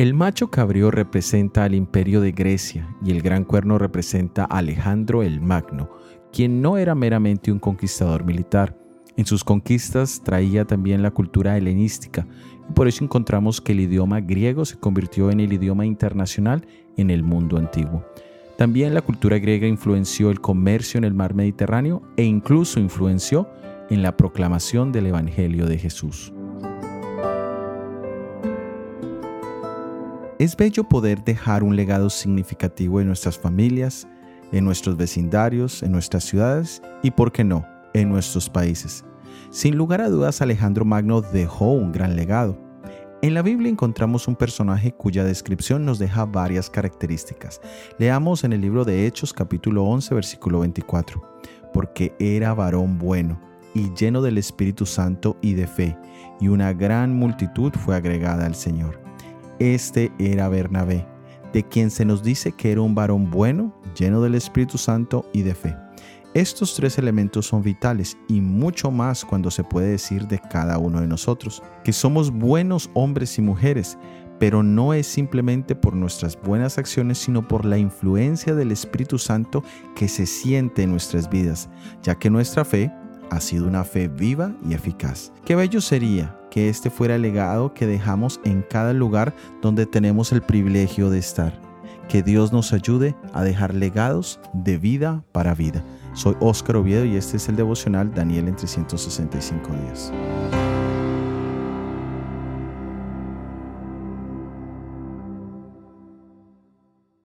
El macho cabrío representa al imperio de Grecia y el gran cuerno representa a Alejandro el Magno, quien no era meramente un conquistador militar. En sus conquistas traía también la cultura helenística y por eso encontramos que el idioma griego se convirtió en el idioma internacional en el mundo antiguo. También la cultura griega influenció el comercio en el mar Mediterráneo e incluso influenció en la proclamación del Evangelio de Jesús. Es bello poder dejar un legado significativo en nuestras familias, en nuestros vecindarios, en nuestras ciudades y, por qué no, en nuestros países. Sin lugar a dudas, Alejandro Magno dejó un gran legado. En la Biblia encontramos un personaje cuya descripción nos deja varias características. Leamos en el libro de Hechos capítulo 11 versículo 24, porque era varón bueno y lleno del Espíritu Santo y de fe, y una gran multitud fue agregada al Señor. Este era Bernabé, de quien se nos dice que era un varón bueno, lleno del Espíritu Santo y de fe. Estos tres elementos son vitales y mucho más cuando se puede decir de cada uno de nosotros, que somos buenos hombres y mujeres, pero no es simplemente por nuestras buenas acciones, sino por la influencia del Espíritu Santo que se siente en nuestras vidas, ya que nuestra fe ha sido una fe viva y eficaz. Qué bello sería que este fuera el legado que dejamos en cada lugar donde tenemos el privilegio de estar. Que Dios nos ayude a dejar legados de vida para vida. Soy Óscar Oviedo y este es el devocional Daniel en 365 días.